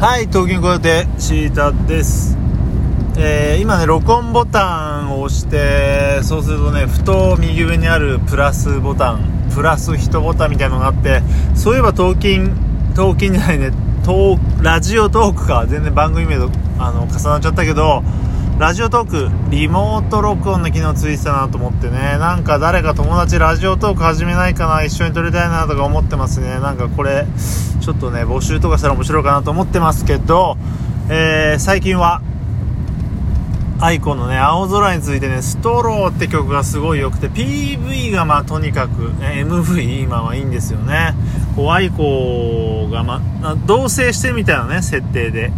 はい、東京コヨテシータです。えー今ね、録音ボタンを押して、そうするとね、ふと右上にあるプラスボタン、プラス1ボタンみたいなのがあって、そういえば、トーキン、トーキンじゃないね、トーラジオトークか、全然番組名とあの重なっちゃったけど、ラジオトーク、リモート録音の機能ついてたなと思ってね、なんか誰か友達ラジオトーク始めないかな、一緒に撮りたいなとか思ってますね。なんかこれ、ちょっとね、募集とかしたら面白いかなと思ってますけど、えー最近は、 aikoのね、青空についてね、ストローって曲がすごい良くて、PV がまあとにかく、え MV 今はいいんですよね。こう、 aikoがまあ、同棲してみたいなね、設定で、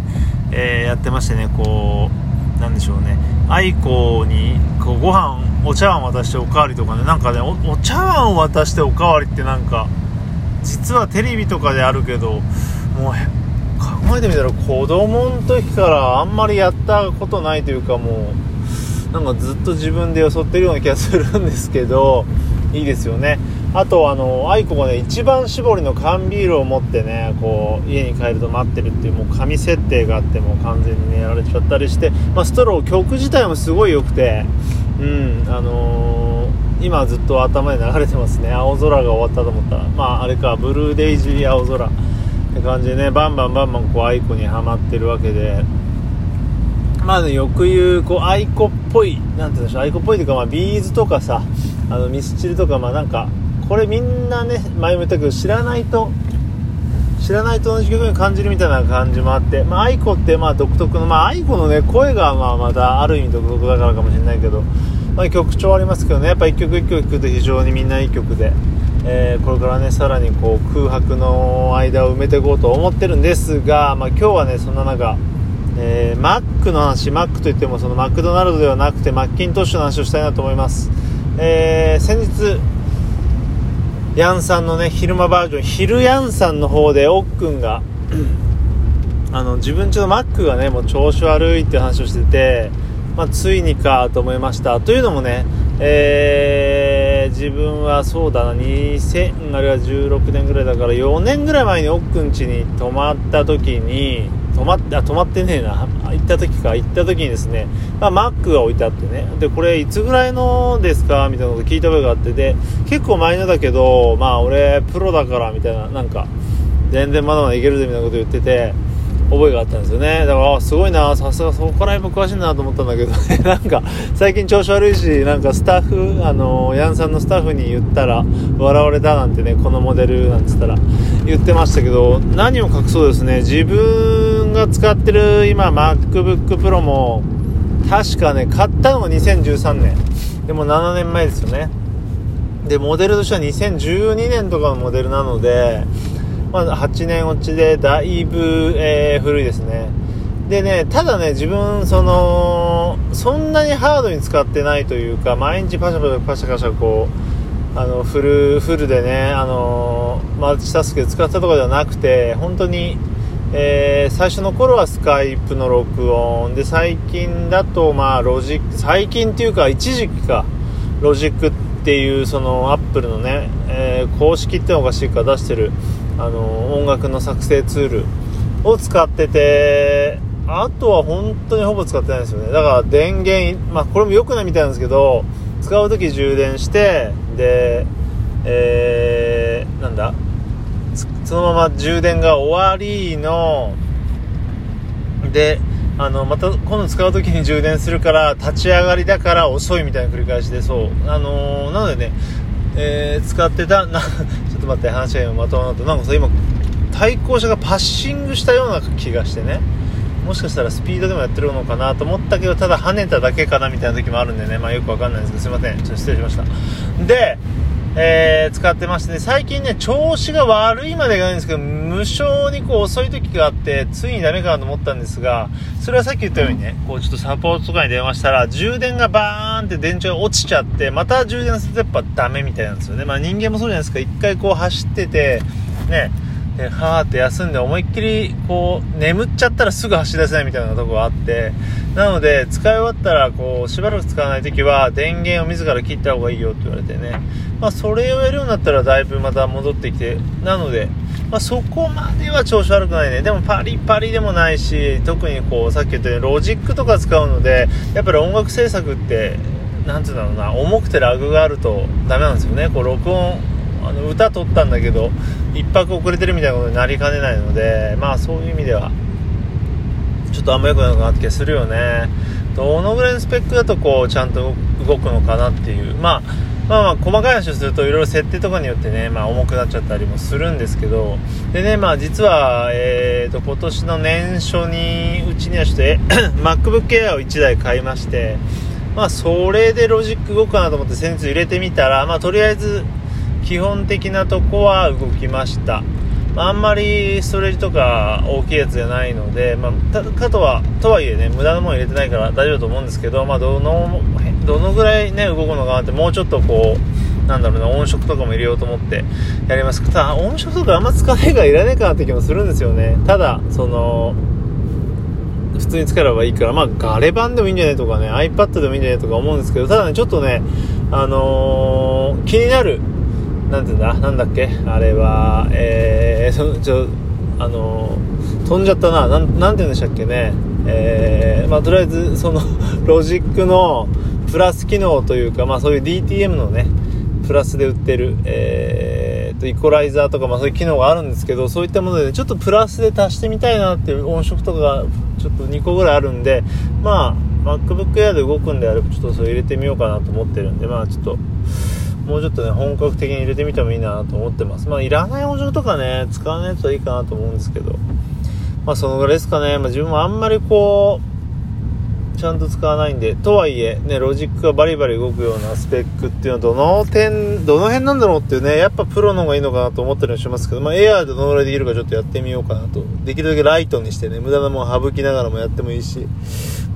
えーやってましてね、こう、なんでしょうね、 aikoに、こう、ご飯、お茶碗渡しておかわりとかね、なんかね、おお茶碗を渡しておかわりってなんか、実はテレビとかであるけど、もう、考えてみたら子供の時からあんまりやったことないというかもうなんかずっと自分でよそってるような気がするんですけどいいですよね。あとあの愛子がね一番搾りの缶ビールを持ってねこう家に帰ると待ってるっていうもう紙設定があってもう完全にねやられちゃったりして、まあ、ストロー曲自体もすごい良くてうんあのー今ずっと頭に流れてますね。青空が終わったと思ったら。まああれかブルーデイジー青空。って感じでねバンバンバンバンこう aikoにはまってるわけで。まあねよく言うこう aikoっぽいなんて言うんでしょう aikoっぽいというかまあ B'z とかさあのミスチルとかまあなんかこれみんなね前も言ったけど知らないと知らないと同じ曲に感じるみたいな感じもあって、まあ、 aikoってまあ独特の、まあ、 aikoのね、声がまあまたある意味独特だからかもしれないけど、まあ、曲調ありますけどね、やっぱ一曲一曲聴くと非常にみんないい曲で、えーこれからね、さらにこう空白の間を埋めていこうと思ってるんですが、まあ、今日はね、そんな中、えーマックの話、マックといってもそのマクドナルドではなくてマッキントッシュの話をしたいなと思います。えー先日、ヤンさんのね、昼間バージョン、昼ヤンさんの方で、おっくんが、あの、自分ちのマックがね、もう調子悪いって話をしてて、まあ、ついにかと思いました。というのもね、えー自分はそうだな、2000、あれは16年ぐらいだから、4年ぐらい前におっくん家に泊まった時に、泊まって、あ、泊まってねえな。行った時か、行った時にですね、まあ、マックが置いてあってね。で、これいつぐらいのですか？みたいなこと聞いた覚えがあって、で、結構前のだけど、まあ、俺、プロだから、みたいな、なんか、全然まだまだいけるぜ、みたいなこと言ってて、覚えがあったんですよね。だから、すごいな、さすがそこら辺も詳しいなと思ったんだけどね、なんか、最近調子悪いし、なんかスタッフ、あの、ヤンさんのスタッフに言ったら、笑われたなんてね、このモデルなんつったら、言ってましたけど、何を隠そうですね、自分が使ってる今、MacBook Pro も、確かね、買ったのが2013年。でも7年前ですよね。で、モデルとしては2012年とかのモデルなので、まあ、8年落ちでだいぶ、えー古いですね。でね、ただね、自分、その、そんなにハードに使ってないというか、毎日パシャパシャパシャパシャこう、あの、フル、フルでね、あの、マルチタスクで使ったとかではなくて、本当に、えー最初の頃はスカイプの録音で最近だとまあロジック最近っていうか一時期かロジックっていうそのアップルのね、えー公式ってのおかしいか出してるあの音楽の作成ツールを使っててあとは本当にほぼ使ってないですよね。だから電源まあこれも良くないみたいなんですけど使う時充電してでえー、なんだそのまま充電が終わりのであのまた今度使う時に充電するから立ち上がりだから遅いみたいな繰り返しでそう。あのーなのでね、えー使ってたなと待って話が今まとまらなとなんかさ今対向車がパッシングしたような気がしてね。もしかしたらスピードでもやってるのかなと思ったけどただ跳ねただけかなみたいな時もあるんでね。まあよくわかんないんですけどすいません。ちょっと失礼しました。でえー使ってましてね、最近ね、調子が悪いまでいかないんですけど、無性にこう遅い時があって、ついにダメかなと思ったんですが、それはさっき言ったようにね、こうちょっとサポートとかに電話したら、充電がバーンって電池が落ちちゃって、また充電するとやっぱダメみたいなんですよね。まあ人間もそうじゃないですか、一回こう走ってて、ね、ではーって休んで思いっきりこう眠っちゃったらすぐ走り出せないみたいなとこがあってなので使い終わったらこうしばらく使わない時は電源を自ら切った方がいいよって言われてね。まあそれをやるようになったらだいぶまた戻ってきてなのでまあ、そこまでは調子悪くないね。でもパリパリでもないし特にこうさっき言ったようにロジックとか使うのでやっぱり音楽制作って何て言うんだろうな重くてラグがあるとダメなんですよね。こう録音あの歌撮ったんだけど1泊遅れてるみたいなことになりかねないのでまあそういう意味ではちょっとあんま良くないなって気がするよね。どのぐらいのスペックだとこうちゃんと動くのかなっていう。まあまあまあ細かい話をするといろいろ設定とかによってね、まあ重くなっちゃったりもするんですけど、でね、まあ実は、えーと、今年の年初に、うちにはして、MacBook Air を1台買いまして、まあそれでロジック動くかなと思って先日入れてみたら、まあとりあえず基本的なとこは動きました。あんまりストレージとか大きいやつじゃないので、まあ、かとはとはいえね無駄なもの入れてないから大丈夫と思うんですけど、まあ、どのどのぐらいね動くのかなってもうちょっとこうなんだろうな音色とかも入れようと思ってやります。ただ音色とかあんま使えがいからいらないかなって気もするんですよね。ただその普通に使えばいいから、まあ、ガレ版でもいいんじゃないとかね、iPad でもいいんじゃないとか思うんですけど、ただね、ちょっとね、あのー、気になるなんていうんだ、なんだっけ、あれは、えー、そちょ、あの、飛んじゃったな、な、なんて言うんでしたっけね、えー、まあ、とりあえず、その、ロジックのプラス機能というか、まあ、そういう DTM のね、プラスで売ってる、えー、と、イコライザーとか、まあ、そういう機能があるんですけど、そういったもので、ね、ちょっとプラスで足してみたいなっていう音色とかが、ちょっと2個ぐらいあるんで、まあ、MacBook Air で動くんであれば、ちょっとそれ入れてみようかなと思ってるんで、まあ、ちょっと、もうちょっとね、本格的に入れてみてもいいなと思ってます。まあ、いらない音色とかね、使わないやつはいいかなと思うんですけど、まあ、そのぐらいですかね。まあ、自分もあんまりこう、ちゃんと使わないんで、とはいえ、ね、ロジックがバリバリ動くようなスペックっていうのはどの点、どの辺なんだろうっていうね、やっぱプロの方がいいのかなと思ったりしますけど、まあ、エアーでどのぐらいできるかちょっとやってみようかなと。できるだけライトにしてね、無駄なもん省きながらもやってもいいし、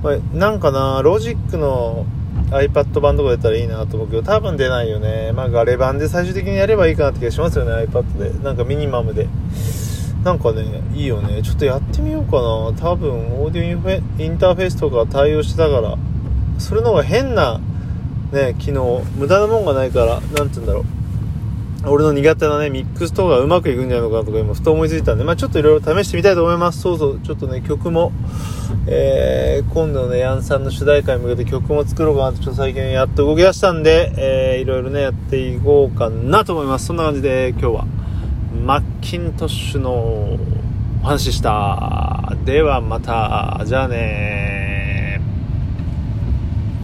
まあ、なんかな、ロジックの iPad 版とか出たらいいなと思うけど、多分出ないよね。まあ、ガレ版で最終的にやればいいかなって気がしますよね、iPad で。なんかミニマムで。なんかね、いいよね。ちょっとやってみようかな。多分、オーディオインターフェースとか対応してたから、それの方が変な、ね、機能、無駄なもんがないから、なんて言うんだろう。俺の苦手なね、ミックスとかうまくいくんじゃないのかなとか今ふと思いついたんで、まあちょっといろいろ試してみたいと思います。そうそう、ちょっとね、曲も、えー、今度のね、ヤンさんの主題歌に向けて曲も作ろうかなと、ちょっと最近やっと動き出したんで、えー、いろいろね、やっていこうかなと思います。そんな感じで今日は、マッキントッシュのお話でした。ではまた、じゃあね